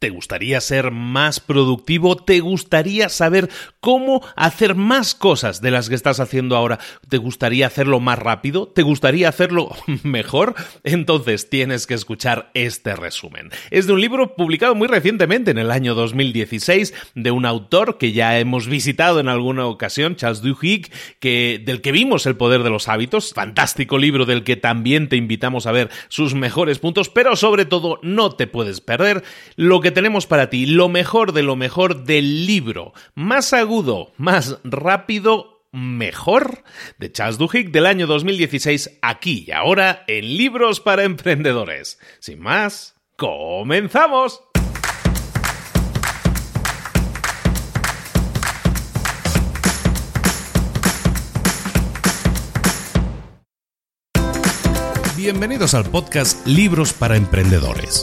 ¿Te gustaría ser más productivo? ¿Te gustaría saber cómo hacer más cosas de las que estás haciendo ahora? ¿Te gustaría hacerlo más rápido? ¿Te gustaría hacerlo mejor? Entonces tienes que escuchar este resumen. Es de un libro publicado muy recientemente, en el año 2016, de un autor que ya hemos visitado en alguna ocasión, Charles Duhigg, que, del que vimos El poder de los hábitos. Fantástico libro del que también te invitamos a ver sus mejores puntos, pero sobre todo no te puedes perder lo que tenemos para ti, lo mejor de lo mejor del libro, más agudo, más rápido, mejor, de Charles Duhigg del año 2016, aquí y ahora en Libros para Emprendedores. Sin más, comenzamos. Bienvenidos al podcast Libros para Emprendedores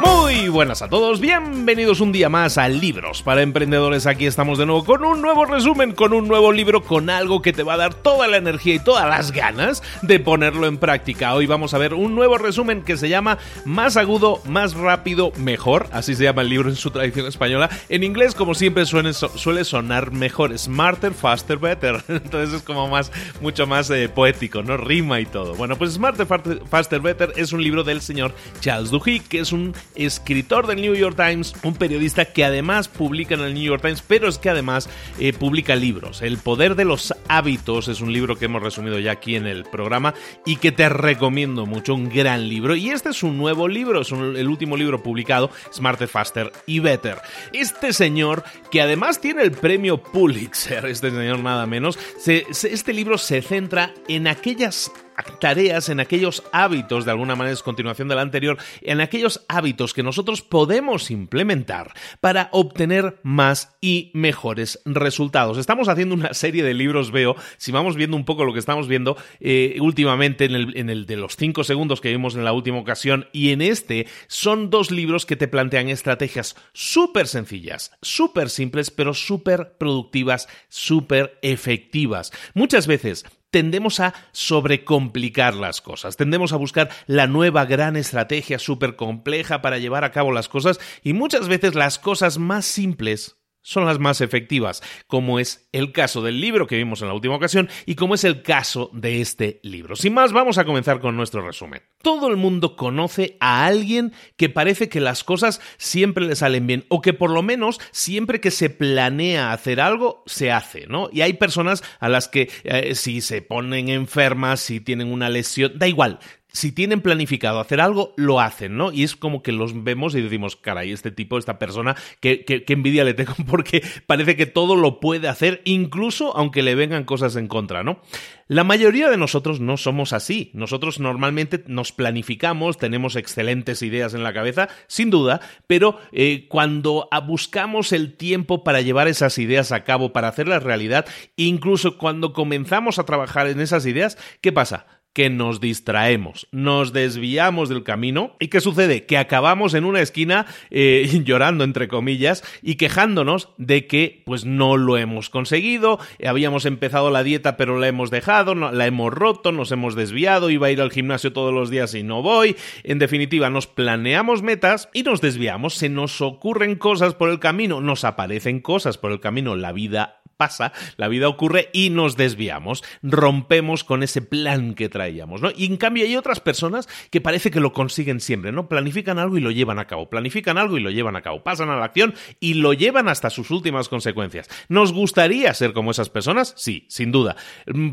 Muy buenas a todos, bienvenidos un día más a Libros para Emprendedores. Aquí estamos de nuevo con un nuevo resumen, con un nuevo libro, con algo que te va a dar toda la energía y todas las ganas de ponerlo en práctica. Hoy vamos a ver un nuevo resumen que se llama Más agudo, más rápido, mejor. Así se llama el libro en su tradición española. En inglés, como siempre, suele, suele sonar mejor. Smarter, faster, better. Entonces es como más, mucho más eh, poético, ¿no? Rima y todo. Bueno, pues Smarter, faster, better es un libro del señor Charles Duhigg, que es un escritor del New York Times, un periodista que además publica en el New York Times, pero es que además eh, publica libros. El poder de los hábitos es un libro que hemos resumido ya aquí en el programa y que te recomiendo mucho, un gran libro. Y este es un nuevo libro, es el último libro publicado, Smarter, Faster y Better. Este señor, que además tiene el premio Pulitzer, este señor nada menos, este libro se centra en aquellas tareas, en aquellos hábitos, de alguna manera es continuación de la anterior, en aquellos hábitos que nosotros podemos implementar para obtener más y mejores resultados. Estamos haciendo una serie de libros, veo, si vamos viendo un poco lo que estamos viendo eh, últimamente en el, en el de los cinco segundos que vimos en la última ocasión y en este, son dos libros que te plantean estrategias súper sencillas, súper simples, pero súper productivas, súper efectivas. Muchas veces tendemos a sobrecomplicar las cosas, tendemos a buscar la nueva gran estrategia súper compleja para llevar a cabo las cosas y muchas veces las cosas más simples son las más efectivas, como es el caso del libro que vimos en la última ocasión y como es el caso de este libro. Sin más, vamos a comenzar con nuestro resumen. Todo el mundo conoce a alguien que parece que las cosas siempre le salen bien o que por lo menos siempre que se planea hacer algo, se hace, ¿no? Y hay personas a las que eh, si se ponen enfermas, si tienen una lesión, da igual, si tienen planificado hacer algo, lo hacen, ¿no? Y es como que los vemos y decimos, caray, este tipo, esta persona, qué, envidia le tengo porque parece que todo lo puede hacer, incluso aunque le vengan cosas en contra, ¿no? La mayoría de nosotros no somos así. Nosotros normalmente nos planificamos, tenemos excelentes ideas en la cabeza, sin duda, pero eh, cuando buscamos el tiempo para llevar esas ideas a cabo, para hacerlas realidad, incluso cuando comenzamos a trabajar en esas ideas, ¿qué pasa? Que nos distraemos, nos desviamos del camino. Y ¿qué sucede? Que acabamos en una esquina eh, llorando entre comillas y quejándonos de que pues no lo hemos conseguido, habíamos empezado la dieta pero la hemos dejado, la hemos roto, nos hemos desviado, iba a ir al gimnasio todos los días y no voy, en definitiva nos planeamos metas y nos desviamos, se nos ocurren cosas por el camino, nos aparecen cosas por el camino, la vida pasa, la vida ocurre y nos desviamos, rompemos con ese plan que traíamos, ¿no? Y en cambio hay otras personas que parece que lo consiguen siempre, ¿no? Planifican algo y lo llevan a cabo, planifican algo y lo llevan a cabo, pasan a la acción y lo llevan hasta sus últimas consecuencias. ¿Nos gustaría ser como esas personas? Sí, sin duda.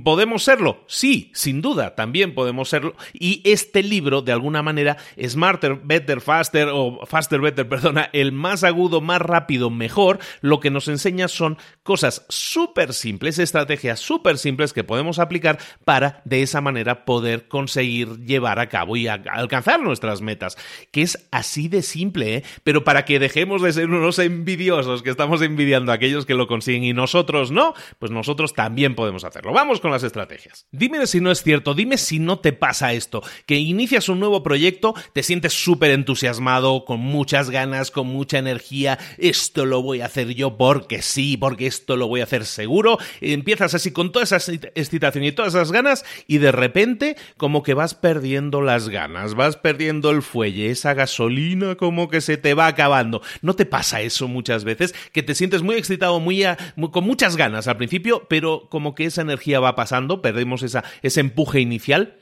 ¿Podemos serlo? Sí, sin duda, también podemos serlo. Y este libro, de alguna manera, Smarter, Better, Faster, o Faster, Better, perdona, el más agudo, más rápido, mejor, lo que nos enseña son cosas súper simples, estrategias súper simples que podemos aplicar para de esa manera poder conseguir llevar a cabo y alcanzar nuestras metas. Que es así de simple, ¿eh? Pero para que dejemos de ser unos envidiosos que estamos envidiando a aquellos que lo consiguen y nosotros no, pues nosotros también podemos hacerlo. Vamos con las estrategias. Dime si no es cierto, dime si no te pasa esto, que inicias un nuevo proyecto, te sientes súper entusiasmado, con muchas ganas, con mucha energía, esto lo voy a hacer yo porque sí, porque esto lo voy a hacer seguro, empiezas así con toda esa excitación y todas esas ganas y de repente como que vas perdiendo las ganas, vas perdiendo el fuelle, esa gasolina como que se te va acabando. ¿No te pasa eso muchas veces? Que te sientes muy excitado, muy, con muchas ganas al principio, pero como que esa energía va pasando, perdemos esa, ese empuje inicial.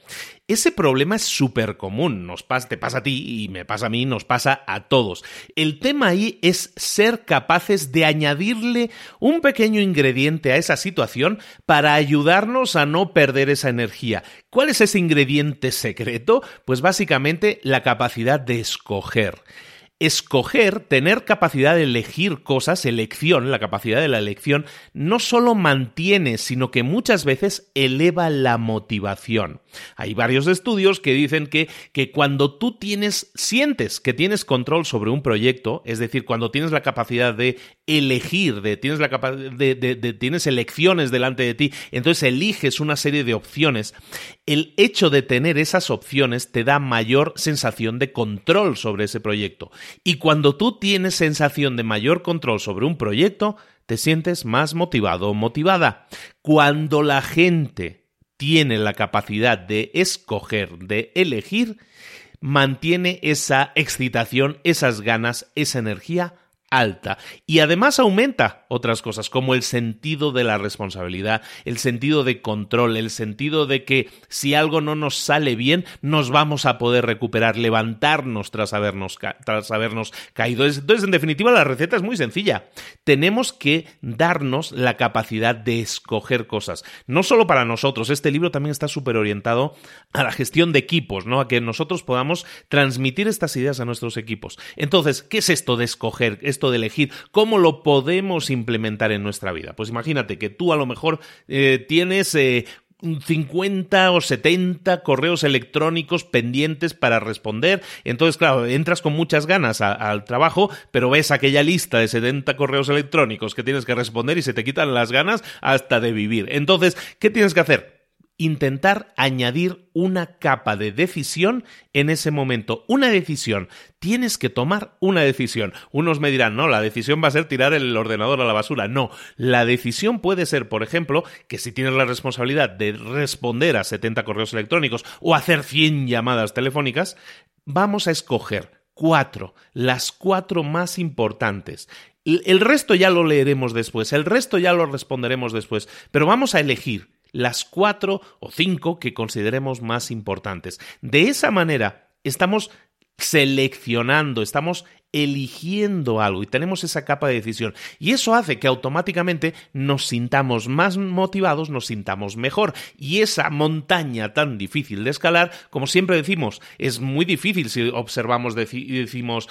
Ese problema es súper común, nos pasa, te pasa a ti y me pasa a mí, nos pasa a todos. El tema ahí es ser capaces de añadirle un pequeño ingrediente a esa situación para ayudarnos a no perder esa energía. ¿Cuál es ese ingrediente secreto? Pues básicamente la capacidad de escoger escoger, tener capacidad de elegir cosas, elección, la capacidad de la elección, no solo mantiene, sino que muchas veces eleva la motivación. Hay varios estudios que dicen que, que cuando tú tienes, sientes que tienes control sobre un proyecto, es decir, cuando tienes la capacidad de elegir, de, tienes, la de, de, tienes elecciones delante de ti, entonces eliges una serie de opciones, el hecho de tener esas opciones te da mayor sensación de control sobre ese proyecto. Y cuando tú tienes sensación de mayor control sobre un proyecto, te sientes más motivado o motivada. Cuando la gente tiene la capacidad de escoger, de elegir, mantiene esa excitación, esas ganas, esa energía alta. Y además aumenta otras cosas, como el sentido de la responsabilidad, el sentido de control, el sentido de que si algo no nos sale bien, nos vamos a poder recuperar, levantarnos tras habernos, tras habernos caído. Entonces, en definitiva, la receta es muy sencilla. Tenemos que darnos la capacidad de escoger cosas. No solo para nosotros, este libro también está súper orientado a la gestión de equipos, ¿no? A que nosotros podamos transmitir estas ideas a nuestros equipos. Entonces, ¿qué es esto de escoger? Esto de elegir, ¿cómo lo podemos implementar en nuestra vida? Pues imagínate que tú a lo mejor eh, tienes eh, 50 o 70 correos electrónicos pendientes para responder. Entonces, claro, entras con muchas ganas al trabajo, pero ves aquella lista de 70 correos electrónicos que tienes que responder y se te quitan las ganas hasta de vivir. Entonces, ¿qué tienes que hacer? Intentar añadir una capa de decisión en ese momento. Una decisión. Tienes que tomar una decisión. Unos me dirán, no, la decisión va a ser tirar el ordenador a la basura. No, la decisión puede ser, por ejemplo, que si tienes la responsabilidad de responder a 70 correos electrónicos o hacer 100 llamadas telefónicas, vamos a escoger cuatro, las cuatro más importantes. El resto ya lo leeremos después, el resto ya lo responderemos después, pero vamos a elegir las cuatro o cinco que consideremos más importantes. De esa manera, estamos seleccionando, estamos eligiendo algo y tenemos esa capa de decisión. Y eso hace que automáticamente nos sintamos más motivados, nos sintamos mejor. Y esa montaña tan difícil de escalar, como siempre decimos, es muy difícil si observamos y decimos,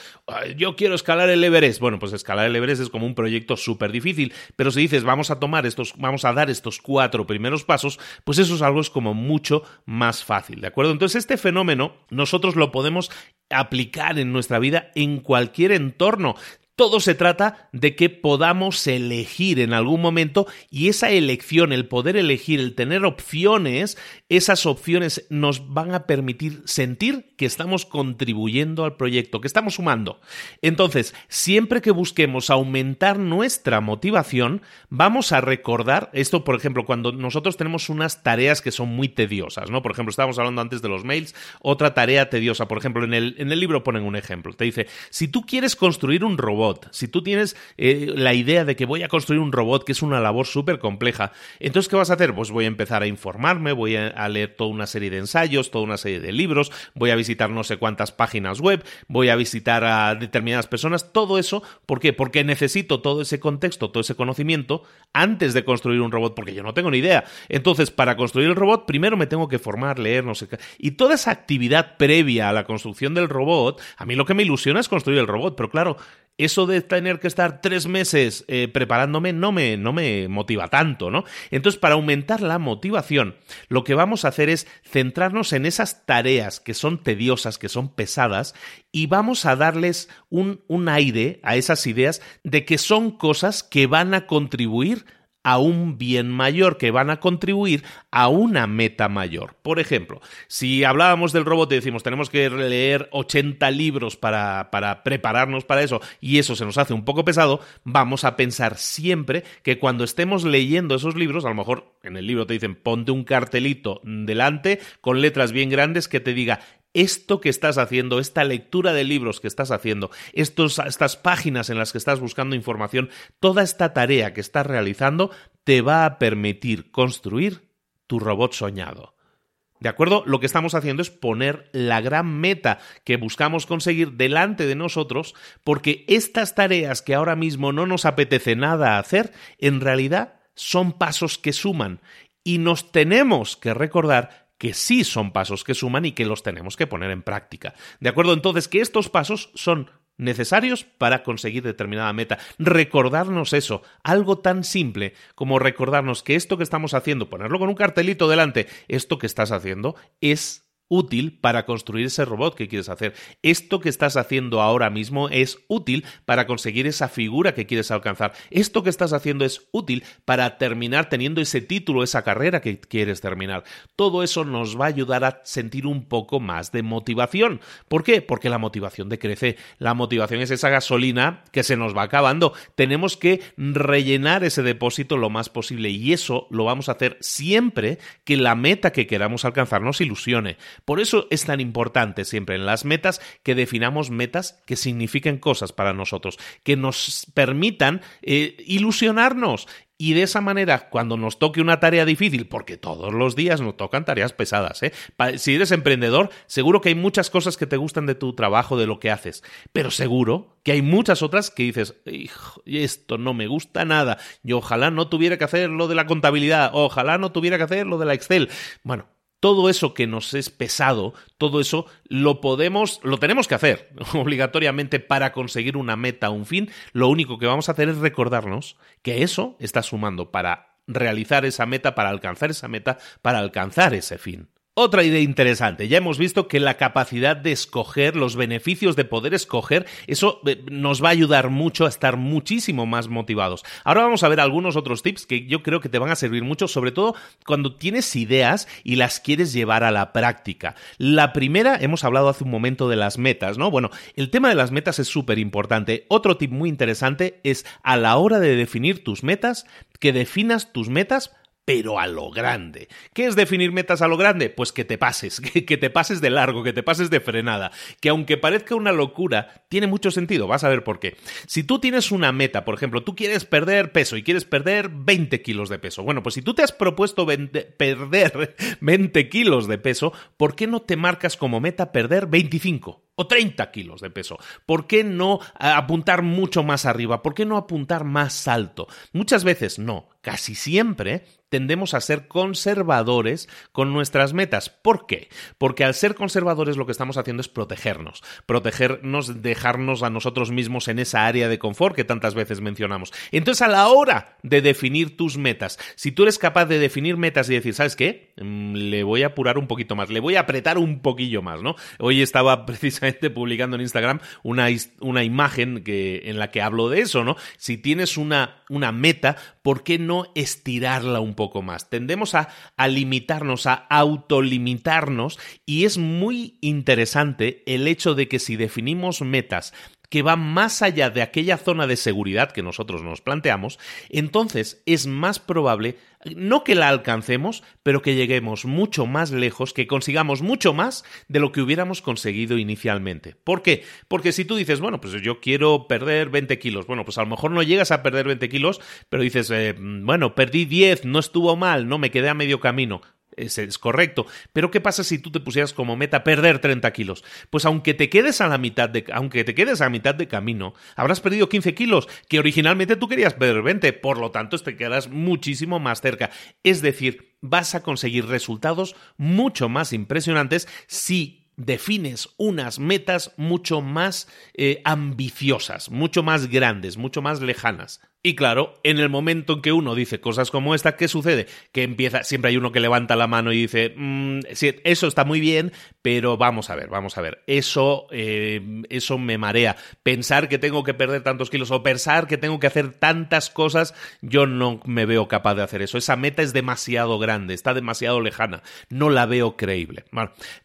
yo quiero escalar el Everest. Bueno, pues escalar el Everest es como un proyecto súper difícil, pero si dices, vamos a tomar estos, vamos a dar estos cuatro primeros pasos, pues eso es algo es como mucho más fácil, ¿de acuerdo? Entonces este fenómeno nosotros lo podemos aplicar en nuestra vida en cualquier entorno. Todo se trata de que podamos elegir en algún momento y esa elección, el poder elegir, el tener opciones, esas opciones nos van a permitir sentir que estamos contribuyendo al proyecto, que estamos sumando. Entonces, siempre que busquemos aumentar nuestra motivación, vamos a recordar esto, por ejemplo, cuando nosotros tenemos unas tareas que son muy tediosas, ¿no? Por ejemplo, estábamos hablando antes de los mails, otra tarea tediosa, por ejemplo, en el, en el libro ponen un ejemplo, te dice, si tú quieres construir un robot, si tú tienes eh, la idea de que voy a construir un robot, que es una labor súper compleja, entonces, ¿qué vas a hacer? Pues voy a empezar a informarme, voy a, leer toda una serie de ensayos, toda una serie de libros, voy a visitar no sé cuántas páginas web, voy a visitar a determinadas personas, todo eso, ¿por qué? Porque necesito todo ese contexto, todo ese conocimiento antes de construir un robot, porque yo no tengo ni idea. Entonces, para construir el robot, primero me tengo que formar, leer, no sé qué. Y toda esa actividad previa a la construcción del robot, a mí lo que me ilusiona es construir el robot, pero claro, eso de tener que estar tres meses eh, preparándome no me, no me motiva tanto, ¿no? Entonces, para aumentar la motivación, lo que vamos a hacer es centrarnos en esas tareas que son tediosas, que son pesadas, y vamos a darles un, un aire a esas ideas de que son cosas que van a contribuir a un bien mayor, que van a contribuir a una meta mayor. Por ejemplo, si hablábamos del robot y decimos tenemos que leer 80 libros para, para prepararnos para eso y eso se nos hace un poco pesado, vamos a pensar siempre que cuando estemos leyendo esos libros, a lo mejor en el libro te dicen ponte un cartelito delante con letras bien grandes que te diga esto que estás haciendo, esta lectura de libros que estás haciendo, estos, estas páginas en las que estás buscando información, toda esta tarea que estás realizando te va a permitir construir tu robot soñado. ¿De acuerdo? Lo que estamos haciendo es poner la gran meta que buscamos conseguir delante de nosotros, porque estas tareas que ahora mismo no nos apetece nada hacer, en realidad son pasos que suman y nos tenemos que recordar que sí son pasos que suman y que los tenemos que poner en práctica. ¿De acuerdo? Entonces, que estos pasos son necesarios para conseguir determinada meta. Recordarnos eso, algo tan simple como recordarnos que esto que estamos haciendo, ponerlo con un cartelito delante, esto que estás haciendo es útil para construir ese robot que quieres hacer. Esto que estás haciendo ahora mismo es útil para conseguir esa figura que quieres alcanzar. Esto que estás haciendo es útil para terminar teniendo ese título, esa carrera que quieres terminar. Todo eso nos va a ayudar a sentir un poco más de motivación. ¿Por qué? Porque la motivación decrece. La motivación es esa gasolina que se nos va acabando. Tenemos que rellenar ese depósito lo más posible y eso lo vamos a hacer siempre que la meta que queramos alcanzar nos ilusione. Por eso es tan importante siempre en las metas que definamos metas que signifiquen cosas para nosotros, que nos permitan eh, ilusionarnos y de esa manera, cuando nos toque una tarea difícil, porque todos los días nos tocan tareas pesadas, ¿eh? si eres emprendedor, seguro que hay muchas cosas que te gustan de tu trabajo, de lo que haces, pero seguro que hay muchas otras que dices, esto no me gusta nada, yo ojalá no tuviera que hacer lo de la contabilidad, ojalá no tuviera que hacer lo de la Excel. Bueno, todo eso que nos es pesado, todo eso lo podemos, lo tenemos que hacer obligatoriamente para conseguir una meta, un fin. Lo único que vamos a hacer es recordarnos que eso está sumando para realizar esa meta, para alcanzar esa meta, para alcanzar ese fin. Otra idea interesante, ya hemos visto que la capacidad de escoger, los beneficios de poder escoger, eso eh, nos va a ayudar mucho a estar muchísimo más motivados. Ahora vamos a ver algunos otros tips que yo creo que te van a servir mucho, sobre todo cuando tienes ideas y las quieres llevar a la práctica. La primera, hemos hablado hace un momento de las metas, ¿no? Bueno, el tema de las metas es súper importante. Otro tip muy interesante es a la hora de definir tus metas, que definas tus metas pero a lo grande. ¿Qué es definir metas a lo grande? Pues que te pases, que, te pases de largo, que te pases de frenada, que aunque parezca una locura, tiene mucho sentido, vas a ver por qué. Si tú tienes una meta, por ejemplo, tú quieres perder peso y quieres perder 20 kilos de peso, bueno, pues si tú te has propuesto perder 20 kilos de peso, ¿por qué no te marcas como meta perder 25? o 30 kilos de peso. ¿Por qué no apuntar mucho más arriba? ¿Por qué no apuntar más alto? Muchas veces no, casi siempre tendemos a ser conservadores con nuestras metas. ¿Por qué? Porque al ser conservadores lo que estamos haciendo es protegernos, protegernos, dejarnos a nosotros mismos en esa área de confort que tantas veces mencionamos. Entonces, a la hora de definir tus metas, si tú eres capaz de definir metas y decir, ¿sabes qué? Mm, le voy a apurar un poquito más, le voy a apretar un poquillo más, ¿no? Hoy estaba precisamente publicando en Instagram una, una imagen que, en la que hablo de eso, ¿no? Si tienes una, una meta, ¿por qué no estirarla un poco? Más. Tendemos a limitarnos, a autolimitarnos y es muy interesante el hecho de que si definimos metas que van más allá de aquella zona de seguridad que nosotros nos planteamos, entonces es más probable no que la alcancemos, pero que lleguemos mucho más lejos, que consigamos mucho más de lo que hubiéramos conseguido inicialmente. ¿Por qué? Porque si tú dices, bueno, pues yo quiero perder 20 kilos, bueno, pues a lo mejor no llegas a perder 20 kilos, pero dices, eh, bueno, perdí 10, no estuvo mal, no me quedé a medio camino es, correcto. Pero ¿qué pasa si tú te pusieras como meta perder 30 kilos? Pues aunque te quedes a la mitad de, aunque te quedes a mitad de camino, habrás perdido 15 kilos, que originalmente tú querías perder 20, por lo tanto te quedas muchísimo más cerca. Es decir, vas a conseguir resultados mucho más impresionantes si defines unas metas mucho más eh, ambiciosas, mucho más grandes, mucho más lejanas. Y claro, en el momento en que uno dice cosas como esta, ¿qué sucede? Que empieza, siempre hay uno que levanta la mano y dice, mm, eso está muy bien, pero vamos a ver, vamos a ver, eso, eh, eso me marea. Pensar que tengo que perder tantos kilos o pensar que tengo que hacer tantas cosas, yo no me veo capaz de hacer eso. Esa meta es demasiado grande, está demasiado lejana, no la veo creíble.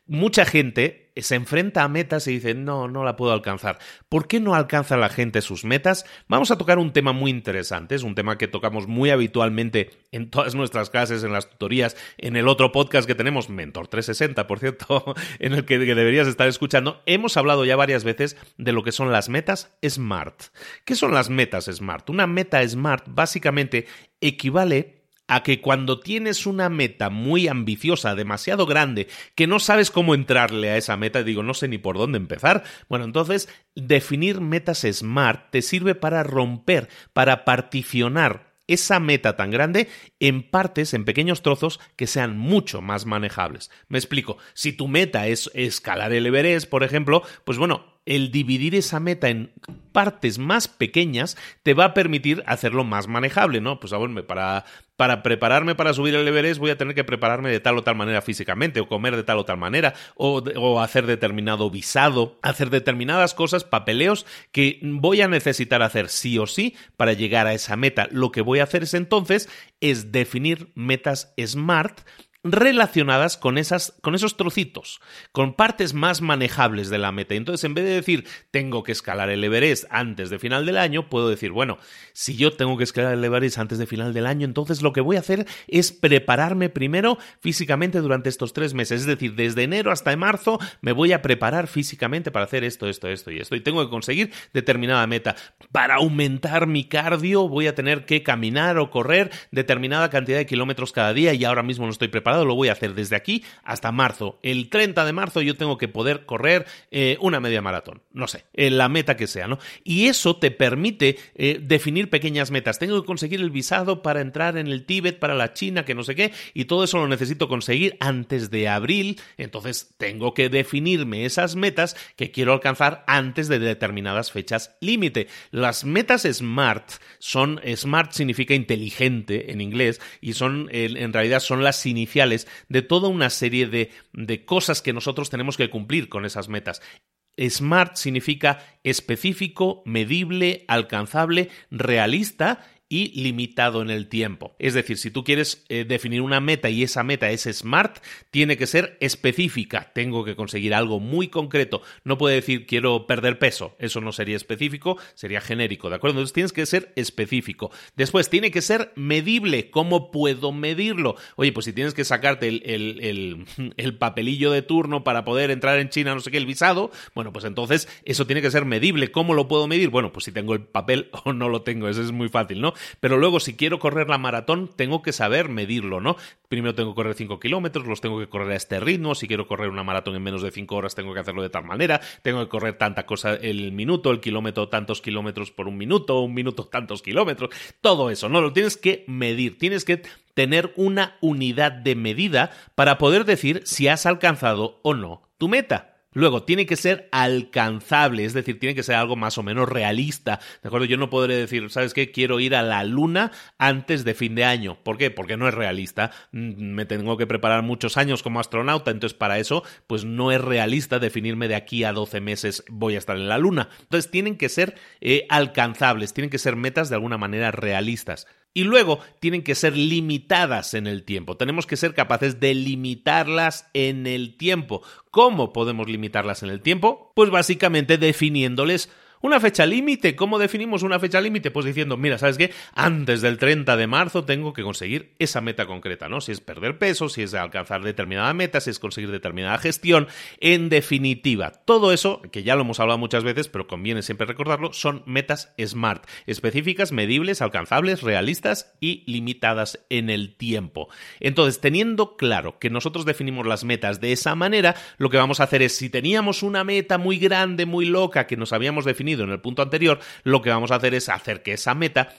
mucha gente se enfrenta a metas y dice, no, no la puedo alcanzar. ¿Por qué no alcanza la gente sus metas? Vamos a tocar un tema muy interesante, es un tema que tocamos muy habitualmente en todas nuestras clases, en las tutorías, en el otro podcast que tenemos, Mentor 360, por cierto, en el que deberías estar escuchando. Hemos hablado ya varias veces de lo que son las metas SMART. ¿Qué son las metas SMART? Una meta SMART básicamente equivale a que cuando tienes una meta muy ambiciosa, demasiado grande, que no sabes cómo entrarle a esa meta, digo, no sé ni por dónde empezar, bueno, entonces definir metas SMART te sirve para romper, para particionar esa meta tan grande en partes, en pequeños trozos que sean mucho más manejables. Me explico, si tu meta es escalar el Everest, por ejemplo, pues bueno, el dividir esa meta en partes más pequeñas te va a permitir hacerlo más manejable, ¿no? Pues a ver, para, para prepararme para subir el Everest voy a tener que prepararme de tal o tal manera físicamente, o comer de tal o tal manera, o, o hacer determinado visado, hacer determinadas cosas, papeleos que voy a necesitar hacer sí o sí para llegar a esa meta. Lo que voy a hacer es entonces es definir metas SMART relacionadas con, esas, con esos trocitos, con partes más manejables de la meta. Entonces, en vez de decir tengo que escalar el Everest antes de final del año, puedo decir, bueno, si yo tengo que escalar el Everest antes de final del año, entonces lo que voy a hacer es prepararme primero físicamente durante estos tres meses. Es decir, desde enero hasta marzo me voy a preparar físicamente para hacer esto, esto, esto y esto. Y tengo que conseguir determinada meta. Para aumentar mi cardio voy a tener que caminar o correr determinada cantidad de kilómetros cada día y ahora mismo no estoy preparado lo voy a hacer desde aquí hasta marzo. El 30 de marzo yo tengo que poder correr eh, una media maratón. No sé, eh, la meta que sea, ¿no? Y eso te permite eh, definir pequeñas metas. Tengo que conseguir el visado para entrar en el Tíbet, para la China, que no sé qué, y todo eso lo necesito conseguir antes de abril. Entonces tengo que definirme esas metas que quiero alcanzar antes de determinadas fechas límite. Las metas SMART son, SMART significa inteligente en inglés, y son, en realidad son las iniciales de toda una serie de, de cosas que nosotros tenemos que cumplir con esas metas. SMART significa específico, medible, alcanzable, realista y limitado en el tiempo. Es decir, si tú quieres eh, definir una meta y esa meta es SMART, tiene que ser específica. Tengo que conseguir algo muy concreto. No puede decir quiero perder peso. Eso no sería específico, sería genérico, ¿de acuerdo? Entonces tienes que ser específico. Después, tiene que ser medible. ¿Cómo puedo medirlo? Oye, pues si tienes que sacarte el, el, el papelillo de turno para poder entrar en China, no sé qué, el visado, bueno, pues entonces eso tiene que ser medible. ¿Cómo lo puedo medir? Bueno, pues si tengo el papel o no lo tengo. Eso es muy fácil, ¿no? Pero luego, si quiero correr la maratón, tengo que saber medirlo, ¿no? Primero tengo que correr 5 kilómetros, los tengo que correr a este ritmo. Si quiero correr una maratón en menos de 5 horas, tengo que hacerlo de tal manera. Tengo que correr tanta cosa el minuto, el kilómetro, tantos kilómetros por un minuto, un minuto, tantos kilómetros. Todo eso, ¿no? Lo tienes que medir. Tienes que tener una unidad de medida para poder decir si has alcanzado o no tu meta. Luego, tiene que ser alcanzable, es decir, tiene que ser algo más o menos realista. ¿De acuerdo? Yo no podré decir, ¿sabes qué? Quiero ir a la luna antes de fin de año. ¿Por qué? Porque no es realista. Mm, me tengo que preparar muchos años como astronauta, entonces para eso, pues no es realista definirme de aquí a 12 meses voy a estar en la luna. Entonces tienen que ser eh, alcanzables, tienen que ser metas de alguna manera realistas. Y luego tienen que ser limitadas en el tiempo. Tenemos que ser capaces de limitarlas en el tiempo. ¿Cómo podemos limitarlas en el tiempo? Pues básicamente definiéndoles una fecha límite, ¿cómo definimos una fecha límite? Pues diciendo, mira, ¿sabes qué? Antes del 30 de marzo tengo que conseguir esa meta concreta, ¿no? Si es perder peso, si es alcanzar determinada meta, si es conseguir determinada gestión. En definitiva, todo eso, que ya lo hemos hablado muchas veces, pero conviene siempre recordarlo, son metas SMART, específicas, medibles, alcanzables, realistas y limitadas en el tiempo. Entonces, teniendo claro que nosotros definimos las metas de esa manera, lo que vamos a hacer es, si teníamos una meta muy grande, muy loca, que nos habíamos definido, en el punto anterior, lo que vamos a hacer es hacer que esa meta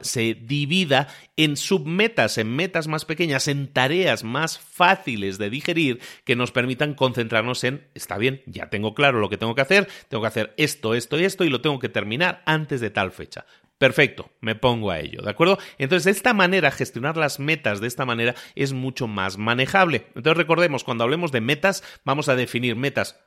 se divida en submetas, en metas más pequeñas, en tareas más fáciles de digerir que nos permitan concentrarnos en, está bien, ya tengo claro lo que tengo que hacer, tengo que hacer esto, esto y esto y lo tengo que terminar antes de tal fecha. Perfecto, me pongo a ello, ¿de acuerdo? Entonces, de esta manera, gestionar las metas de esta manera es mucho más manejable. Entonces, recordemos, cuando hablemos de metas, vamos a definir metas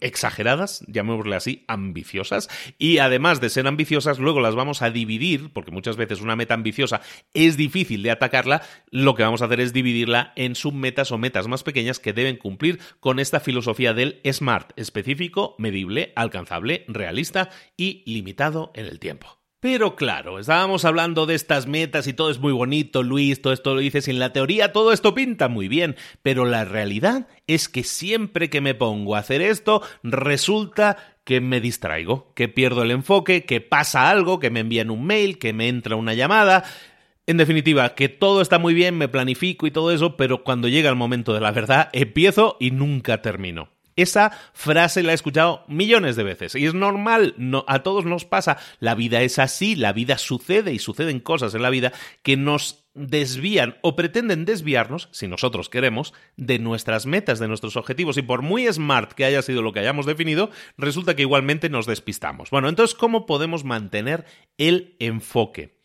exageradas, llamémosle así, ambiciosas, y además de ser ambiciosas, luego las vamos a dividir, porque muchas veces una meta ambiciosa es difícil de atacarla, lo que vamos a hacer es dividirla en submetas o metas más pequeñas que deben cumplir con esta filosofía del SMART, específico, medible, alcanzable, realista y limitado en el tiempo. Pero claro, estábamos hablando de estas metas y todo es muy bonito, Luis, todo esto lo dices en la teoría, todo esto pinta muy bien, pero la realidad es que siempre que me pongo a hacer esto, resulta que me distraigo, que pierdo el enfoque, que pasa algo, que me envían un mail, que me entra una llamada, en definitiva, que todo está muy bien, me planifico y todo eso, pero cuando llega el momento de la verdad, empiezo y nunca termino. Esa frase la he escuchado millones de veces y es normal, no, a todos nos pasa. La vida es así, la vida sucede y suceden cosas en la vida que nos desvían o pretenden desviarnos, si nosotros queremos, de nuestras metas, de nuestros objetivos. Y por muy smart que haya sido lo que hayamos definido, resulta que igualmente nos despistamos. Bueno, entonces, ¿cómo podemos mantener el enfoque?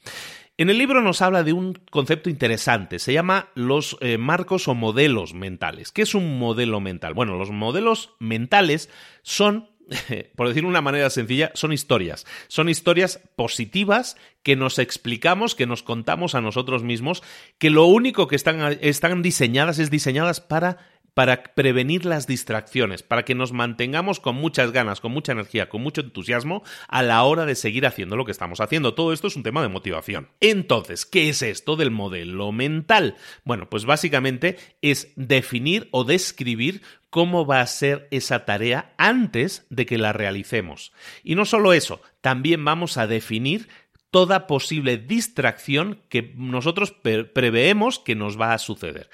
En el libro nos habla de un concepto interesante, se llama los eh, marcos o modelos mentales. ¿Qué es un modelo mental? Bueno, los modelos mentales son por decirlo de una manera sencilla, son historias. Son historias positivas que nos explicamos, que nos contamos a nosotros mismos, que lo único que están, están diseñadas es diseñadas para para prevenir las distracciones, para que nos mantengamos con muchas ganas, con mucha energía, con mucho entusiasmo a la hora de seguir haciendo lo que estamos haciendo. Todo esto es un tema de motivación. Entonces, ¿qué es esto del modelo mental? Bueno, pues básicamente es definir o describir cómo va a ser esa tarea antes de que la realicemos. Y no solo eso, también vamos a definir toda posible distracción que nosotros preveemos que nos va a suceder.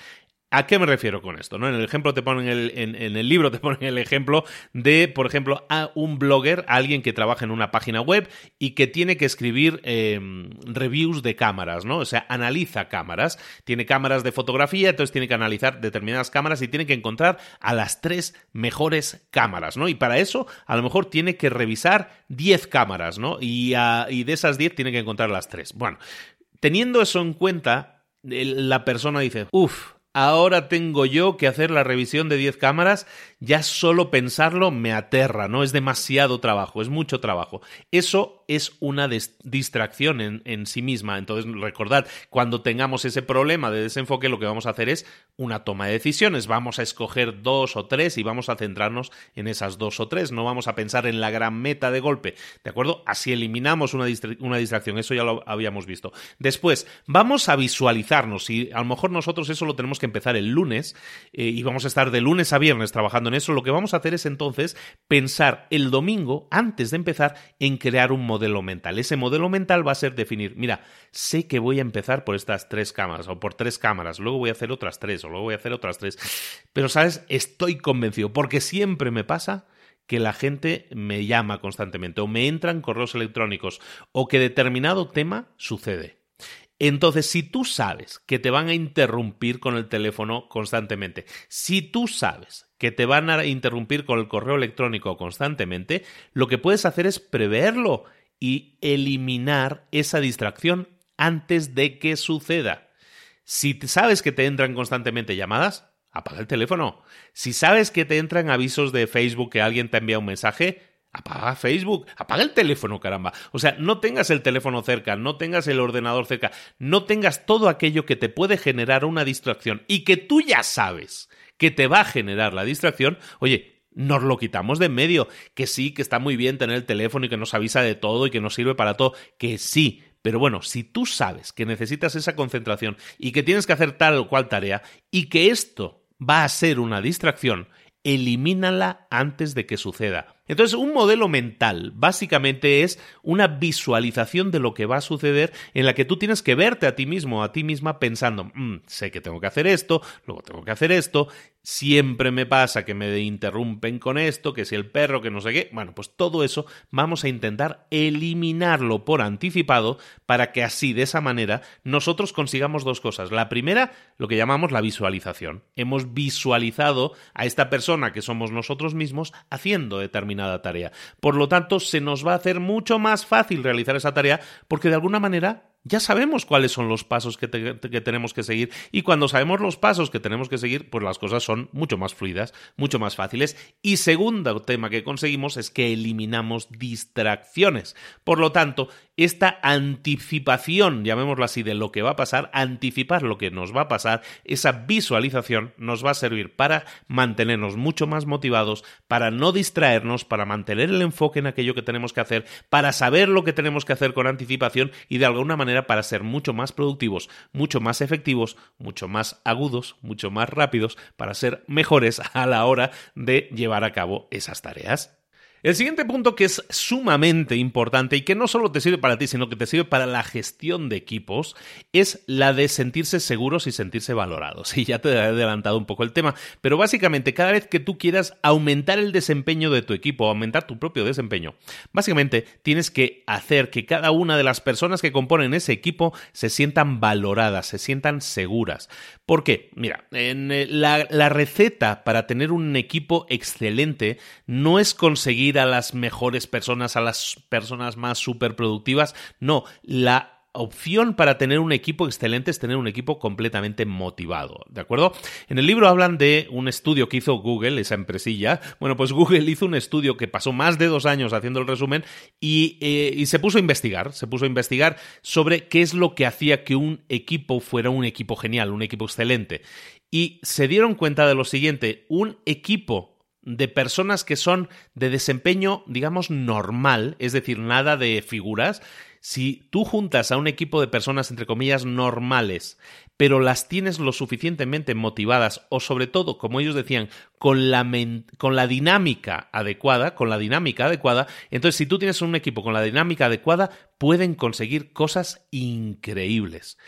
¿A qué me refiero con esto? ¿no? En el ejemplo te ponen el, en, el libro te ponen el ejemplo de, por ejemplo, a un blogger, alguien que trabaja en una página web y que tiene que escribir em, reviews de cámaras, ¿no? O sea, analiza cámaras. Tiene cámaras de fotografía, entonces tiene que analizar determinadas cámaras y tiene que encontrar a las tres mejores cámaras, ¿no? Y para eso, a lo mejor tiene que revisar 10 cámaras, ¿no? Y, y de esas 10 tiene que encontrar las tres. Bueno, teniendo eso en cuenta, la persona dice, uff, ahora tengo yo que hacer la revisión de 10 cámaras, ya solo pensarlo me aterra, ¿no? Es demasiado trabajo, es mucho trabajo. Eso es una distracción en, sí misma. Entonces, recordad, cuando tengamos ese problema de desenfoque, lo que vamos a hacer es una toma de decisiones. Vamos a escoger dos o tres y vamos a centrarnos en esas dos o tres. No vamos a pensar en la gran meta de golpe. ¿De acuerdo? Así eliminamos una, una distracción. Eso ya lo habíamos visto. Después, vamos a visualizarnos. Y a lo mejor nosotros eso lo tenemos que empezar el lunes eh, y vamos a estar de lunes a viernes trabajando eso. Lo que vamos a hacer es entonces pensar el domingo, antes de empezar, en crear un modelo mental. Ese modelo mental va a ser definir, mira, sé que voy a empezar por estas tres cámaras o por tres cámaras, luego voy a hacer otras tres o luego voy a hacer otras tres. Pero, ¿sabes? Estoy convencido, porque siempre me pasa que la gente me llama constantemente o me entran correos electrónicos o que determinado tema sucede. Entonces, si tú sabes que te van a interrumpir con el teléfono constantemente, si tú sabes que te van a interrumpir con el correo electrónico constantemente, lo que puedes hacer es preverlo y eliminar esa distracción antes de que suceda. Si sabes que te entran constantemente llamadas, apaga el teléfono. Si sabes que te entran avisos de Facebook que alguien te envía un mensaje, apaga Facebook, apaga el teléfono, caramba. O sea, no tengas el teléfono cerca, no tengas el ordenador cerca, no tengas todo aquello que te puede generar una distracción y que tú ya sabes que te va a generar la distracción. Oye, nos lo quitamos de en medio. Que sí, que está muy bien tener el teléfono y que nos avisa de todo y que nos sirve para todo. Que sí. Pero bueno, si tú sabes que necesitas esa concentración y que tienes que hacer tal o cual tarea y que esto va a ser una distracción, elimínala antes de que suceda. Entonces, un modelo mental básicamente es una visualización de lo que va a suceder en la que tú tienes que verte a ti mismo, a ti misma pensando, mm, sé que tengo que hacer esto, luego tengo que hacer esto, siempre me pasa que me interrumpen con esto, que si el perro, que no sé qué. Bueno, pues todo eso vamos a intentar eliminarlo por anticipado para que así, de esa manera, nosotros consigamos dos cosas. La primera, lo que llamamos la visualización. Hemos visualizado a esta persona que somos nosotros mismos haciendo tarea. Por lo tanto, se nos va a hacer mucho más fácil realizar esa tarea porque de alguna manera ya sabemos cuáles son los pasos que, tenemos que seguir y cuando sabemos los pasos que tenemos que seguir, pues las cosas son mucho más fluidas, mucho más fáciles. Y segundo tema que conseguimos es que eliminamos distracciones. Por lo tanto, esta anticipación, llamémoslo así, de lo que va a pasar, anticipar lo que nos va a pasar, esa visualización nos va a servir para mantenernos mucho más motivados, para no distraernos, para mantener el enfoque en aquello que tenemos que hacer, para saber lo que tenemos que hacer con anticipación y de alguna manera para ser mucho más productivos, mucho más efectivos, mucho más agudos, mucho más rápidos, para ser mejores a la hora de llevar a cabo esas tareas. El siguiente punto que es sumamente importante y que no solo te sirve para ti, sino que te sirve para la gestión de equipos, es la de sentirse seguros y sentirse valorados. Y ya te he adelantado un poco el tema, pero básicamente cada vez que tú quieras aumentar el desempeño de tu equipo, aumentar tu propio desempeño, básicamente tienes que hacer que cada una de las personas que componen ese equipo se sientan valoradas, se sientan seguras. ¿Por qué? Mira, en eh, la, la receta para tener un equipo excelente no es conseguir a las mejores personas, a las personas más superproductivas. No, la opción para tener un equipo excelente es tener un equipo completamente motivado, ¿de acuerdo? En el libro hablan de un estudio que hizo Google, esa empresilla. Bueno, pues Google hizo un estudio que pasó más de dos años haciendo el resumen y, eh, y se puso a investigar, se puso a investigar sobre qué es lo que hacía que un equipo fuera un equipo genial, un equipo excelente. Y se dieron cuenta de lo siguiente, un equipo de personas que son de desempeño, digamos, normal, es decir, nada de figuras, si tú juntas a un equipo de personas, entre comillas, normales, pero las tienes lo suficientemente motivadas o sobre todo, como ellos decían, con la, con la dinámica adecuada, con la dinámica adecuada, entonces si tú tienes un equipo con la dinámica adecuada, pueden conseguir cosas increíbles.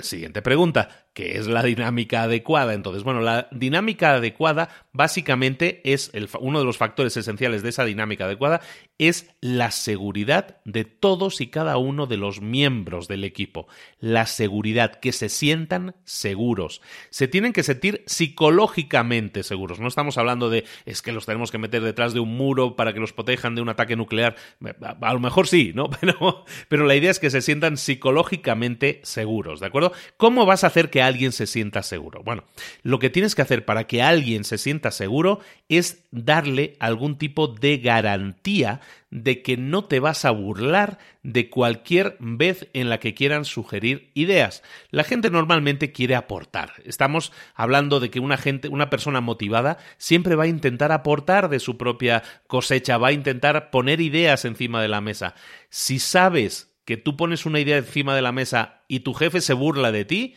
Siguiente pregunta. Que es la dinámica adecuada. Entonces, bueno, la dinámica adecuada básicamente es uno de los factores esenciales de esa dinámica adecuada es la seguridad de todos y cada uno de los miembros del equipo. La seguridad, que se sientan seguros. Se tienen que sentir psicológicamente seguros. No estamos hablando de es que los tenemos que meter detrás de un muro para que los protejan de un ataque nuclear. A lo mejor sí, ¿no? Pero, pero la idea es que se sientan psicológicamente seguros, ¿de acuerdo? ¿Cómo vas a hacer que alguien se sienta seguro? Bueno, lo que tienes que hacer para que alguien se sienta seguro es darle algún tipo de garantía de que no te vas a burlar de cualquier vez en la que quieran sugerir ideas. La gente normalmente quiere aportar. Estamos hablando de que una gente, una persona motivada siempre va a intentar aportar de su propia cosecha, va a intentar poner ideas encima de la mesa. Si sabes que tú pones una idea encima de la mesa y tu jefe se burla de ti,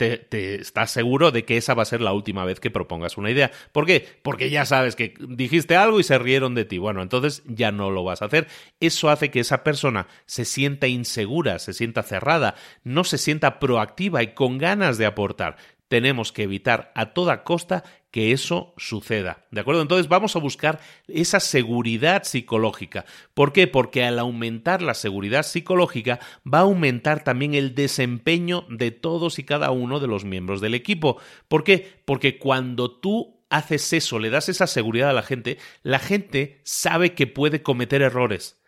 te, estás seguro de que esa va a ser la última vez que propongas una idea. ¿Por qué? Porque ya sabes que dijiste algo y se rieron de ti. Bueno, entonces ya no lo vas a hacer. Eso hace que esa persona se sienta insegura, se sienta cerrada, no se sienta proactiva y con ganas de aportar tenemos que evitar a toda costa que eso suceda. ¿De acuerdo? Entonces vamos a buscar esa seguridad psicológica. ¿Por qué? Porque al aumentar la seguridad psicológica va a aumentar también el desempeño de todos y cada uno de los miembros del equipo. ¿Por qué? Porque cuando tú haces eso, le das esa seguridad a la gente, la gente sabe que puede cometer errores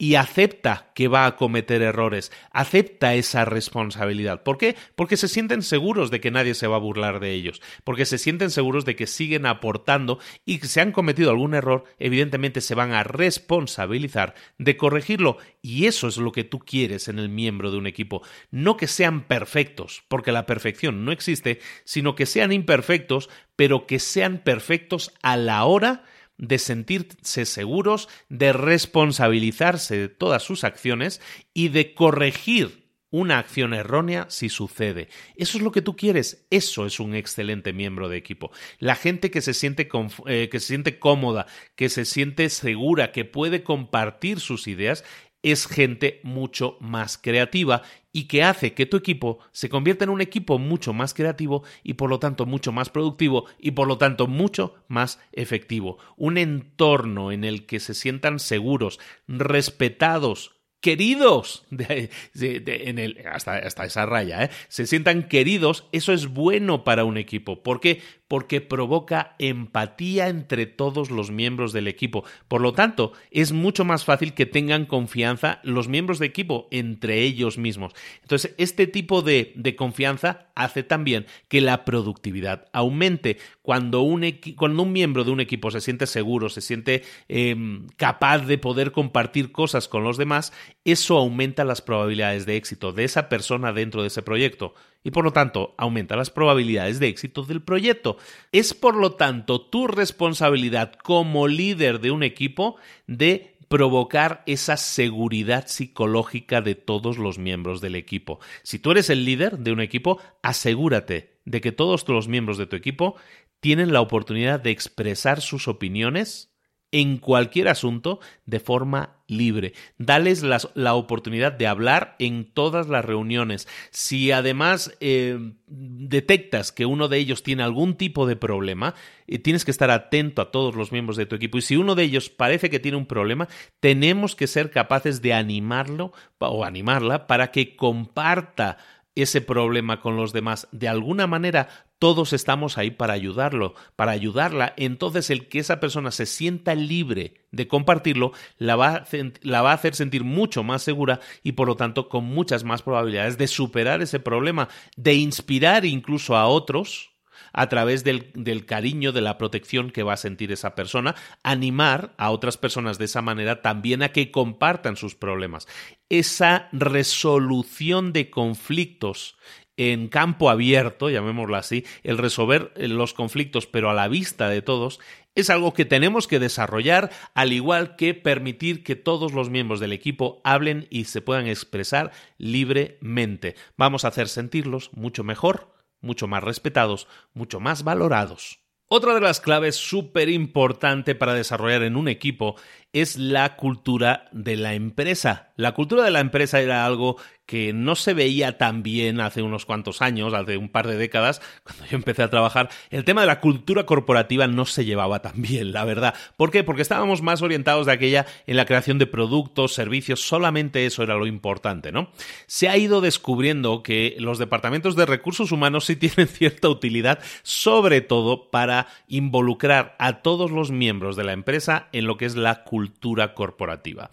y acepta que va a cometer errores, acepta esa responsabilidad. ¿Por qué? Porque se sienten seguros de que nadie se va a burlar de ellos, porque se sienten seguros de que siguen aportando y que si han cometido algún error, evidentemente se van a responsabilizar de corregirlo. Y eso es lo que tú quieres en el miembro de un equipo. No que sean perfectos, porque la perfección no existe, sino que sean imperfectos, pero que sean perfectos a la hora de sentirse seguros, de responsabilizarse de todas sus acciones y de corregir una acción errónea si sucede. Eso es lo que tú quieres. Eso es un excelente miembro de equipo. La gente que se siente, eh, que se siente cómoda, que se siente segura, que puede compartir sus ideas, es gente mucho más creativa y que hace que tu equipo se convierta en un equipo mucho más creativo y por lo tanto mucho más productivo y por lo tanto mucho más efectivo. Un entorno en el que se sientan seguros, respetados, queridos hasta, hasta, esa raya, ¿eh? se sientan queridos, eso es bueno para un equipo. ¿Por qué? Porque provoca empatía entre todos los miembros del equipo. Por lo tanto, es mucho más fácil que tengan confianza los miembros de equipo entre ellos mismos. Entonces, este tipo de, confianza hace también que la productividad aumente. Cuando un, cuando un miembro de un equipo se siente seguro, se siente em, capaz de poder compartir cosas con los demás, eso aumenta las probabilidades de éxito de esa persona dentro de ese proyecto y por lo tanto aumenta las probabilidades de éxito del proyecto. Es por lo tanto tu responsabilidad como líder de un equipo de provocar esa seguridad psicológica de todos los miembros del equipo. Si tú eres el líder de un equipo, asegúrate de que todos los miembros de tu equipo tienen la oportunidad de expresar sus opiniones en cualquier asunto de forma libre. Dales la, oportunidad de hablar en todas las reuniones. Si además eh, detectas que uno de ellos tiene algún tipo de problema, eh, tienes que estar atento a todos los miembros de tu equipo. Y si uno de ellos parece que tiene un problema, tenemos que ser capaces de animarlo o animarla para que comparta ese problema con los demás. De alguna manera, todos estamos ahí para ayudarlo, para ayudarla. Entonces, el que esa persona se sienta libre de compartirlo, la va, a, hacer sentir mucho más segura y, por lo tanto, con muchas más probabilidades de superar ese problema, de inspirar incluso a otros a través del, del, cariño, de la protección que va a sentir esa persona, animar a otras personas de esa manera también a que compartan sus problemas. Esa resolución de conflictos en campo abierto, llamémoslo así, el resolver los conflictos pero a la vista de todos, es algo que tenemos que desarrollar, al igual que permitir que todos los miembros del equipo hablen y se puedan expresar libremente. Vamos a hacer sentirlos mucho mejor mucho más respetados, mucho más valorados. Otra de las claves súper importante para desarrollar en un equipo es la cultura de la empresa. La cultura de la empresa era algo que no se veía tan bien hace unos cuantos años, hace un par de décadas, cuando yo empecé a trabajar, el tema de la cultura corporativa no se llevaba tan bien, la verdad. ¿Por qué? Porque estábamos más orientados de aquella en la creación de productos, servicios, solamente eso era lo importante, ¿no? Se ha ido descubriendo que los departamentos de recursos humanos sí tienen cierta utilidad, sobre todo para involucrar a todos los miembros de la empresa en lo que es la cultura corporativa.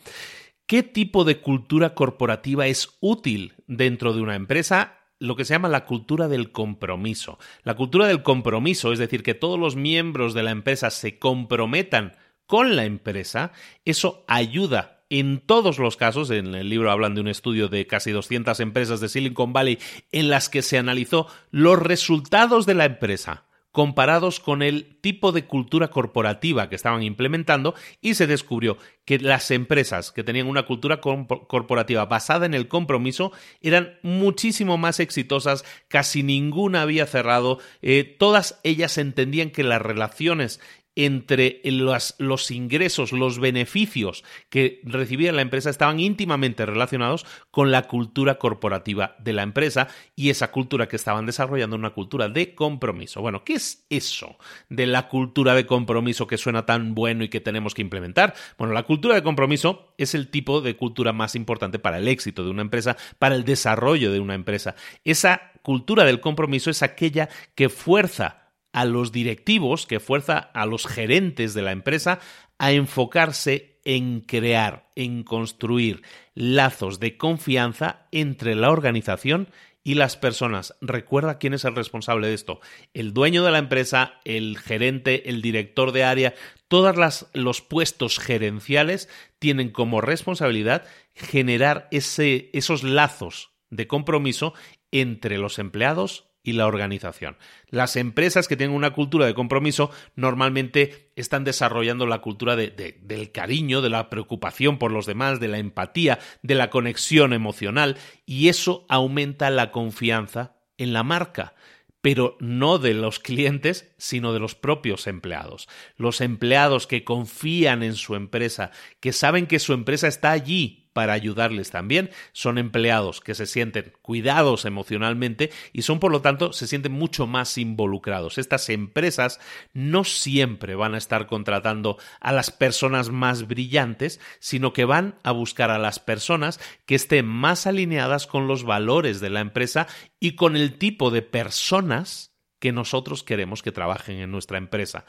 ¿Qué tipo de cultura corporativa es útil dentro de una empresa? Lo que se llama la cultura del compromiso. La cultura del compromiso, es decir, que todos los miembros de la empresa se comprometan con la empresa, eso ayuda en todos los casos, en el libro hablan de un estudio de casi 200 empresas de Silicon Valley en las que se analizó los resultados de la empresa comparados con el tipo de cultura corporativa que estaban implementando y se descubrió que las empresas que tenían una cultura corporativa basada en el compromiso eran muchísimo más exitosas, casi ninguna había cerrado, eh, todas ellas entendían que las relaciones entre los, ingresos, los beneficios que recibía la empresa estaban íntimamente relacionados con la cultura corporativa de la empresa y esa cultura que estaban desarrollando, una cultura de compromiso. Bueno, ¿qué es eso de la cultura de compromiso que suena tan bueno y que tenemos que implementar? Bueno, la cultura de compromiso es el tipo de cultura más importante para el éxito de una empresa, para el desarrollo de una empresa. Esa cultura del compromiso es aquella que fuerza a los directivos, que fuerza a los gerentes de la empresa a enfocarse en crear, en construir lazos de confianza entre la organización y las personas. Recuerda quién es el responsable de esto. El dueño de la empresa, el gerente, el director de área, todos los puestos gerenciales tienen como responsabilidad generar ese, esos lazos de compromiso entre los empleados y la organización. Las empresas que tienen una cultura de compromiso normalmente están desarrollando la cultura del cariño, de la preocupación por los demás, de la empatía, de la conexión emocional y eso aumenta la confianza en la marca pero no de los clientes, sino de los propios empleados. Los empleados que confían en su empresa, que saben que su empresa está allí para ayudarles también. Son empleados que se sienten cuidados emocionalmente y son, por lo tanto, se sienten mucho más involucrados. Estas empresas no siempre van a estar contratando a las personas más brillantes, sino que van a buscar a las personas que estén más alineadas con los valores de la empresa y con el tipo de personas que nosotros queremos que trabajen en nuestra empresa.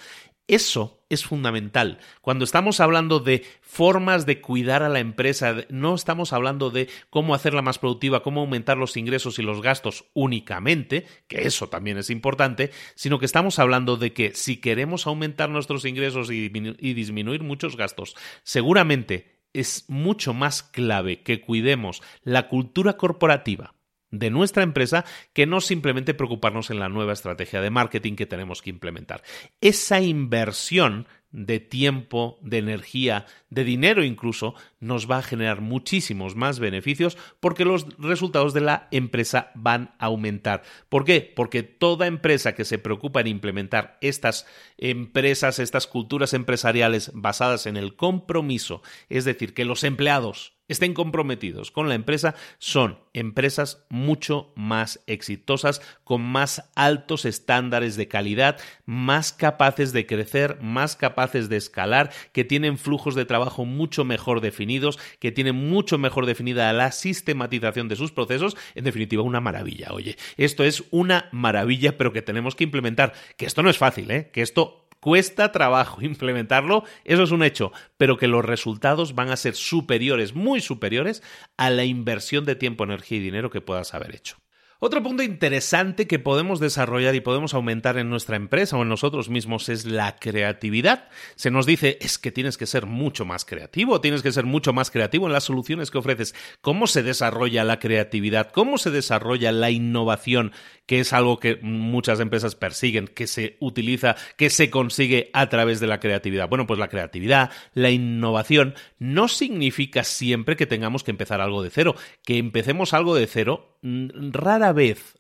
Eso es fundamental. Cuando estamos hablando de formas de cuidar a la empresa, no estamos hablando de cómo hacerla más productiva, cómo aumentar los ingresos y los gastos únicamente, que eso también es importante, sino que estamos hablando de que si queremos aumentar nuestros ingresos y, disminuir muchos gastos, seguramente es mucho más clave que cuidemos la cultura corporativa de nuestra empresa que no simplemente preocuparnos en la nueva estrategia de marketing que tenemos que implementar. Esa inversión de tiempo, de energía, de dinero incluso, nos va a generar muchísimos más beneficios porque los resultados de la empresa van a aumentar. ¿Por qué? Porque toda empresa que se preocupa en implementar estas empresas, estas culturas empresariales basadas en el compromiso, es decir, que los empleados estén comprometidos con la empresa son empresas mucho más exitosas, con más altos estándares de calidad, más capaces de crecer, más capaces de escalar, que tienen flujos de trabajo mucho mejor definidos, que tienen mucho mejor definida la sistematización de sus procesos. En definitiva, una maravilla. Oye, esto es una maravilla, pero que tenemos que implementar. Que esto no es fácil, ¿eh? Que esto Cuesta trabajo implementarlo, eso es un hecho, pero que los resultados van a ser superiores, muy superiores, a la inversión de tiempo, energía y dinero que puedas haber hecho. Otro punto interesante que podemos desarrollar y podemos aumentar en nuestra empresa o en nosotros mismos es la creatividad. Se nos dice es que tienes que ser mucho más creativo, tienes que ser mucho más creativo en las soluciones que ofreces. ¿Cómo se desarrolla la creatividad? ¿Cómo se desarrolla la innovación? Que es algo que muchas empresas persiguen, que se utiliza, que se consigue a través de la creatividad. Bueno, pues la creatividad, la innovación, no significa siempre que tengamos que empezar algo de cero. Que empecemos algo de cero mm, rara vez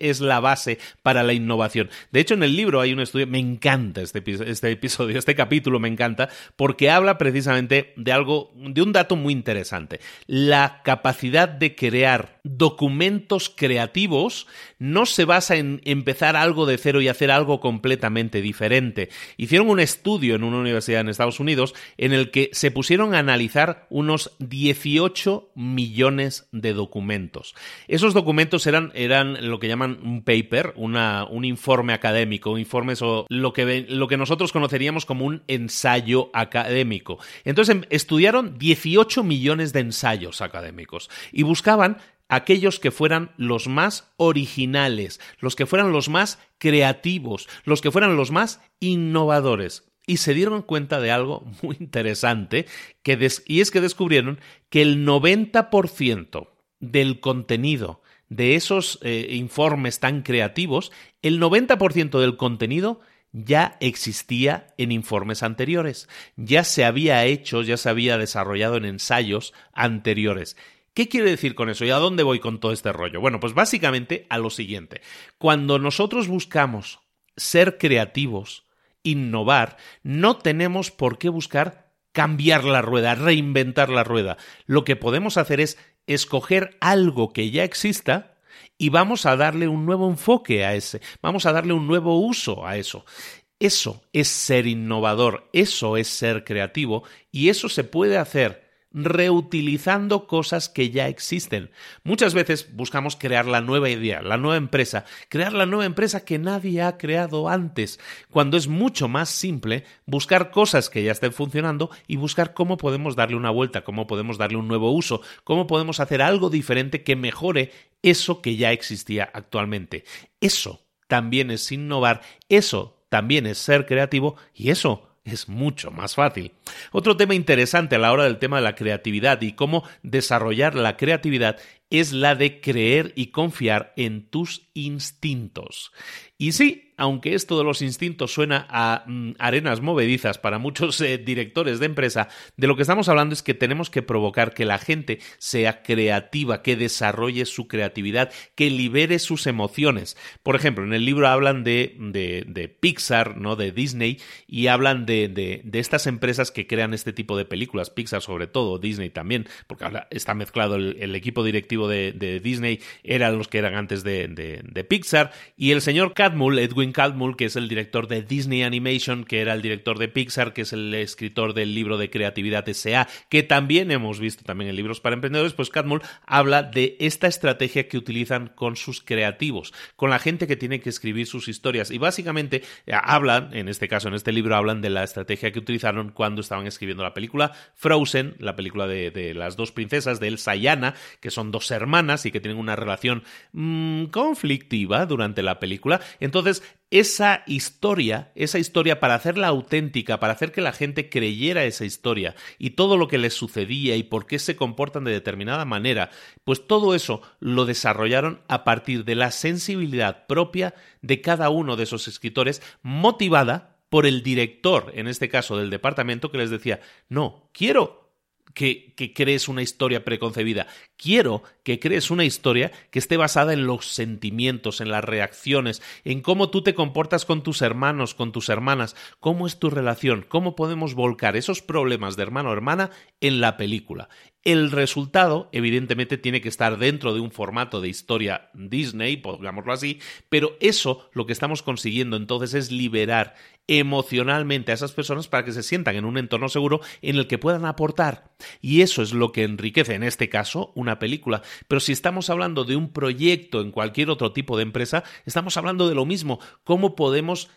es la base para la innovación. De hecho, en el libro hay un estudio, me encanta este, este, episodio, este capítulo me encanta, porque habla precisamente de algo, de un dato muy interesante. La capacidad de crear documentos creativos no se basa en empezar algo de cero y hacer algo completamente diferente. Hicieron un estudio en una universidad en Estados Unidos en el que se pusieron a analizar unos 18 millones de documentos. Esos documentos eran, eran lo que llaman un paper, una, un informe académico, un informe lo que, lo que nosotros conoceríamos como un ensayo académico. Entonces em, estudiaron 18 millones de ensayos académicos y buscaban aquellos que fueran los más originales, los que fueran los más creativos, los que fueran los más innovadores. Y se dieron cuenta de algo muy interesante, que y es que descubrieron que el 90% del contenido de esos eh, informes tan creativos, el 90% del contenido ya existía en informes anteriores, ya se había hecho, ya se había desarrollado en ensayos anteriores. ¿Qué quiere decir con eso y a dónde voy con todo este rollo? Bueno, pues básicamente a lo siguiente. Cuando nosotros buscamos ser creativos, innovar, no tenemos por qué buscar cambiar la rueda, reinventar la rueda. Lo que podemos hacer es escoger algo que ya exista y vamos a darle un nuevo enfoque a ese, vamos a darle un nuevo uso a eso. Eso es ser innovador, eso es ser creativo y eso se puede hacer reutilizando cosas que ya existen. Muchas veces buscamos crear la nueva idea, la nueva empresa, crear la nueva empresa que nadie ha creado antes, cuando es mucho más simple buscar cosas que ya estén funcionando y buscar cómo podemos darle una vuelta, cómo podemos darle un nuevo uso, cómo podemos hacer algo diferente que mejore eso que ya existía actualmente. Eso también es innovar, eso también es ser creativo y eso es mucho más fácil. Otro tema interesante a la hora del tema de la creatividad y cómo desarrollar la creatividad es la de creer y confiar en tus instintos. Y sí, aunque esto de los instintos suena a mm, arenas movedizas para muchos eh, directores de empresa, de lo que estamos hablando es que tenemos que provocar que la gente sea creativa, que desarrolle su creatividad, que libere sus emociones. Por ejemplo, en el libro hablan de, de, Pixar, ¿no? de Disney, y hablan de, de, estas empresas que crean este tipo de películas, Pixar sobre todo, Disney también, porque ahora está mezclado el, equipo directivo de, Disney, eran los que eran antes de, Pixar, y el señor Catmull, Edwin Edwin que es el director de Disney Animation, que era el director de Pixar, que es el escritor del libro de creatividad S.A., que también hemos visto también en libros para emprendedores, pues Catmull habla de esta estrategia que utilizan con sus creativos, con la gente que tiene que escribir sus historias. Y básicamente eh, hablan, en este caso, en este libro, hablan de la estrategia que utilizaron cuando estaban escribiendo la película Frozen, la película de, las dos princesas, de Elsa y Anna, que son dos hermanas y que tienen una relación mm, conflictiva durante la película. Entonces, esa historia, esa historia para hacerla auténtica, para hacer que la gente creyera esa historia y todo lo que les sucedía y por qué se comportan de determinada manera, pues todo eso lo desarrollaron a partir de la sensibilidad propia de cada uno de esos escritores, motivada por el director, en este caso del departamento, que les decía, no, quiero que, crees una historia preconcebida. Quiero que crees una historia que esté basada en los sentimientos, en las reacciones, en cómo tú te comportas con tus hermanos, con tus hermanas, cómo es tu relación, cómo podemos volcar esos problemas de hermano o hermana en la película. El resultado, evidentemente, tiene que estar dentro de un formato de historia Disney, pongámoslo así, pero eso lo que estamos consiguiendo entonces es liberar emocionalmente a esas personas para que se sientan en un entorno seguro en el que puedan aportar. Y eso es lo que enriquece, en este caso, una película. Pero si estamos hablando de un proyecto en cualquier otro tipo de empresa, estamos hablando de lo mismo, cómo podemos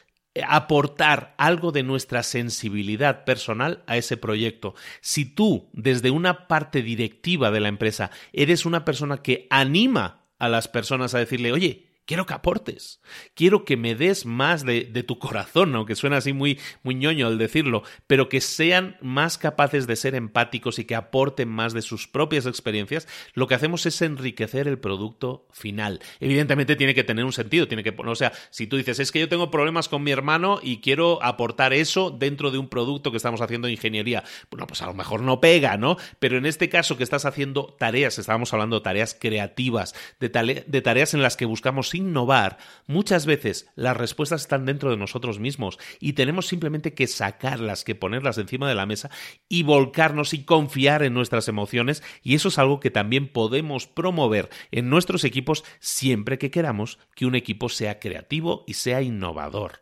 aportar algo de nuestra sensibilidad personal a ese proyecto. Si tú, desde una parte directiva de la empresa, eres una persona que anima a las personas a decirle, oye, quiero que aportes, quiero que me des más de, tu corazón, aunque suena así muy, muy ñoño el decirlo, pero que sean más capaces de ser empáticos y que aporten más de sus propias experiencias, lo que hacemos es enriquecer el producto final. Evidentemente tiene que tener un sentido, tiene que, o sea, si tú dices, es que yo tengo problemas con mi hermano y quiero aportar eso dentro de un producto que estamos haciendo de ingeniería, bueno, pues a lo mejor no pega, ¿no? Pero en este caso que estás haciendo tareas, estábamos hablando de tareas creativas, de, de tareas en las que buscamos innovar, muchas veces las respuestas están dentro de nosotros mismos y tenemos simplemente que sacarlas, que ponerlas encima de la mesa y volcarnos y confiar en nuestras emociones y eso es algo que también podemos promover en nuestros equipos siempre que queramos que un equipo sea creativo y sea innovador.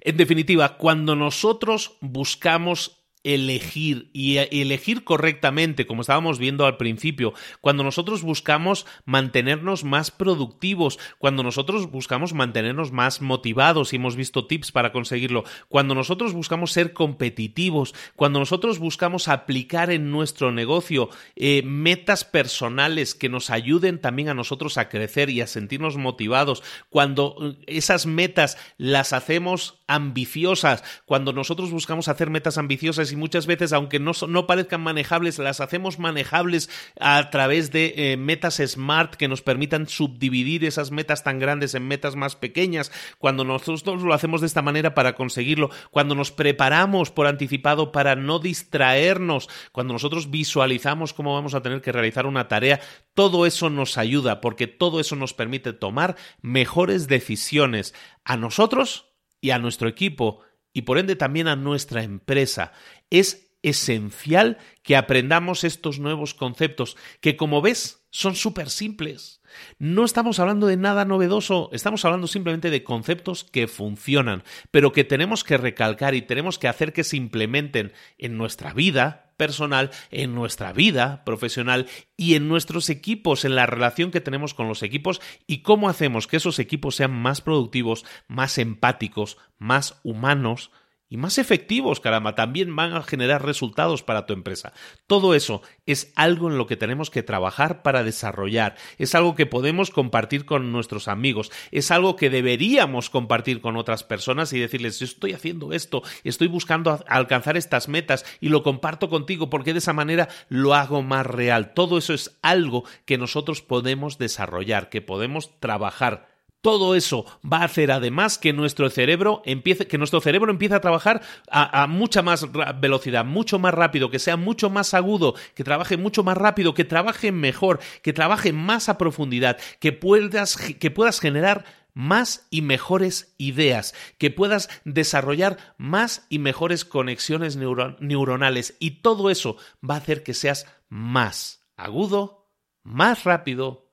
En definitiva, cuando nosotros buscamos elegir y elegir correctamente, como estábamos viendo al principio, cuando nosotros buscamos mantenernos más productivos, cuando nosotros buscamos mantenernos más motivados y hemos visto tips para conseguirlo, cuando nosotros buscamos ser competitivos, cuando nosotros buscamos aplicar en nuestro negocio eh, metas personales que nos ayuden también a nosotros a crecer y a sentirnos motivados, cuando eh, esas metas las hacemos ambiciosas, cuando nosotros buscamos hacer metas ambiciosas y muchas veces, aunque no, no parezcan manejables, las hacemos manejables a través de eh, metas smart que nos permitan subdividir esas metas tan grandes en metas más pequeñas. Cuando nosotros lo hacemos de esta manera para conseguirlo, cuando nos preparamos por anticipado para no distraernos, cuando nosotros visualizamos cómo vamos a tener que realizar una tarea, todo eso nos ayuda porque todo eso nos permite tomar mejores decisiones a nosotros y a nuestro equipo y por ende también a nuestra empresa. Es esencial que aprendamos estos nuevos conceptos, que como ves son súper simples. No estamos hablando de nada novedoso, estamos hablando simplemente de conceptos que funcionan, pero que tenemos que recalcar y tenemos que hacer que se implementen en nuestra vida personal, en nuestra vida profesional y en nuestros equipos, en la relación que tenemos con los equipos y cómo hacemos que esos equipos sean más productivos, más empáticos, más humanos, y más efectivos, caramba, también van a generar resultados para tu empresa. Todo eso es algo en lo que tenemos que trabajar para desarrollar, es algo que podemos compartir con nuestros amigos, es algo que deberíamos compartir con otras personas y decirles, yo estoy haciendo esto, estoy buscando alcanzar estas metas y lo comparto contigo porque de esa manera lo hago más real. Todo eso es algo que nosotros podemos desarrollar, que podemos trabajar todo eso va a hacer además que nuestro cerebro empiece, que nuestro cerebro empiece a trabajar a, mucha más velocidad, mucho más rápido, que sea mucho más agudo, que trabaje mucho más rápido, que trabaje mejor, que trabaje más a profundidad, que puedas, que puedas generar más y mejores ideas, que puedas desarrollar más y mejores conexiones neuronales y todo eso va a hacer que seas más agudo, más rápido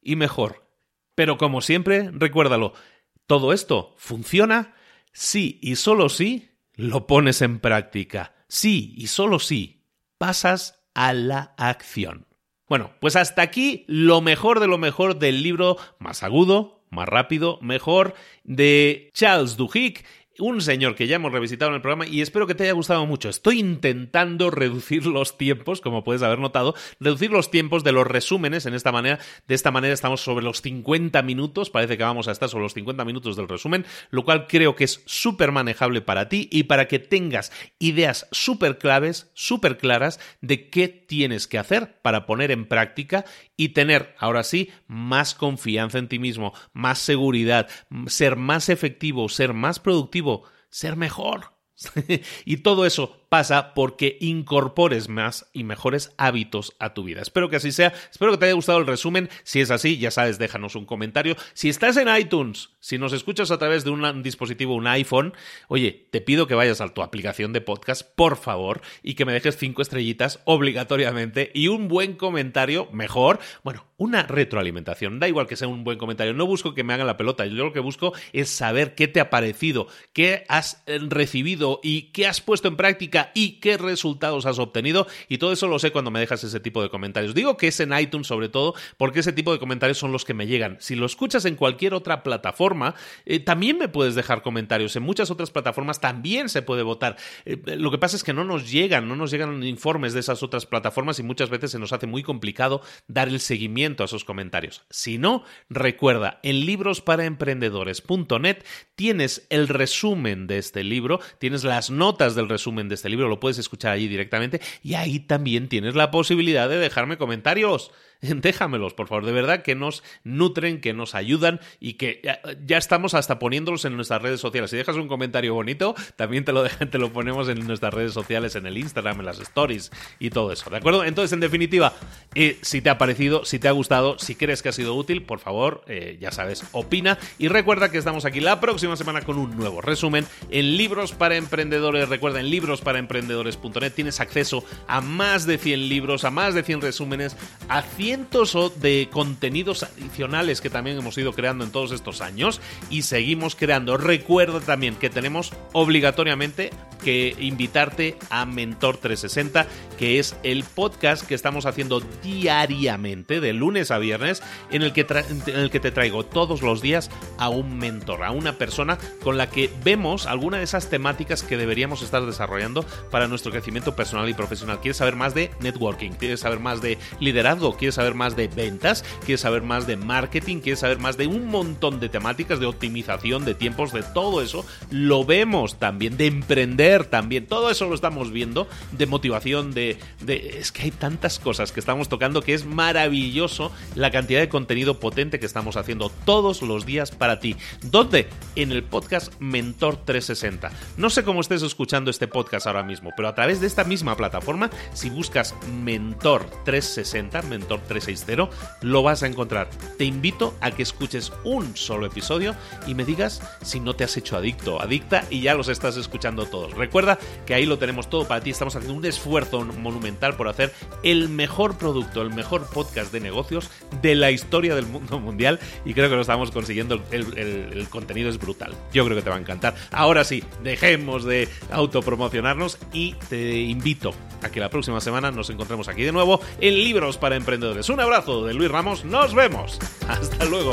y mejor. Pero como siempre, recuérdalo, todo esto funciona si y solo si lo pones en práctica. Sí y solo si pasas a la acción. Bueno, pues hasta aquí lo mejor de lo mejor del libro más agudo, más rápido, mejor de Charles Duhigg un señor que ya hemos revisitado en el programa y espero que te haya gustado mucho. Estoy intentando reducir los tiempos, como puedes haber notado, reducir los tiempos de los resúmenes en esta manera. De esta manera estamos sobre los 50 minutos, parece que vamos a estar sobre los 50 minutos del resumen, lo cual creo que es súper manejable para ti y para que tengas ideas súper claves, súper claras de qué tienes que hacer para poner en práctica y tener, ahora sí, más confianza en ti mismo, más seguridad, ser más efectivo, ser más productivo, ser mejor. y todo eso pasa porque incorpores más y mejores hábitos a tu vida. Espero que así sea. Espero que te haya gustado el resumen. Si es así, ya sabes, déjanos un comentario. Si estás en iTunes, si nos escuchas a través de un dispositivo, un iPhone, oye, te pido que vayas a tu aplicación de podcast, por favor, y que me dejes cinco estrellitas obligatoriamente y un buen comentario, mejor. Bueno, una retroalimentación. Da igual que sea un buen comentario. No busco que me hagan la pelota. Yo lo que busco es saber qué te ha parecido, qué has eh, recibido y qué has puesto en práctica y qué resultados has obtenido. Y todo eso lo sé cuando me dejas ese tipo de comentarios. Digo que es en iTunes sobre todo porque ese tipo de comentarios son los que me llegan. Si lo escuchas en cualquier otra plataforma, eh, también me puedes dejar comentarios. En muchas otras plataformas también se puede votar. Eh, lo que pasa es que no nos llegan, no nos llegan informes de esas otras plataformas y muchas veces se nos hace muy complicado dar el seguimiento a esos comentarios. Si no, recuerda, en librosparaemprendedores.net tienes el resumen de este libro, tienes las notas del resumen de este libro, lo puedes escuchar allí directamente y ahí también tienes la posibilidad de dejarme comentarios. déjamelos, por favor, de verdad que nos nutren, que nos ayudan y que ya, estamos hasta poniéndolos en nuestras redes sociales. Si dejas un comentario bonito, también te lo, te lo ponemos en nuestras redes sociales, en el Instagram, en las stories y todo eso, ¿de acuerdo? Entonces, en definitiva, eh, si te ha parecido, si te ha gustado, si crees que ha sido útil, por favor, eh, ya sabes, opina y recuerda que estamos aquí la próxima semana con un nuevo resumen en Libros para Emprendedores. Recuerda, en librosparaemprendedores.net tienes acceso a más de 100 libros, a más de 100 resúmenes, a 100 de contenidos adicionales que también hemos ido creando en todos estos años y seguimos creando. Recuerda también que tenemos obligatoriamente que invitarte a Mentor 360, que es el podcast que estamos haciendo diariamente, de lunes a viernes, en el que, en el que te traigo todos los días a un mentor, a una persona con la que vemos alguna de esas temáticas que deberíamos estar desarrollando para nuestro crecimiento personal y profesional. ¿Quieres saber más de networking? ¿Quieres saber más de liderazgo? ¿Quieres saber más de ventas? ¿Quieres saber más de marketing? ¿Quieres saber más de un montón de temáticas de optimización de tiempos, de todo eso? Lo vemos también, de emprender también. Todo eso lo estamos viendo, de motivación, de, de... Es que hay tantas cosas que estamos tocando que es maravilloso la cantidad de contenido potente que estamos haciendo todos los días para ti. ¿Dónde? En el podcast Mentor 360. No sé cómo estés escuchando este podcast ahora mismo, pero a través de esta misma plataforma, si buscas Mentor 360, Mentor 360, lo vas a encontrar. Te invito a que escuches un solo episodio y me digas si no te has hecho adicto, adicta y ya los estás escuchando todos. Recuerda que ahí lo tenemos todo para ti, estamos haciendo un esfuerzo monumental por hacer el mejor producto, el mejor podcast de negocios de la historia del mundo mundial y creo que lo estamos consiguiendo, el, el contenido es brutal, yo creo que te va a encantar. Ahora sí, dejemos de autopromocionarnos y te invito a que la próxima semana nos encontremos aquí de nuevo en Libros para Emprendedores un abrazo de Luis Ramos. Nos vemos. Hasta luego.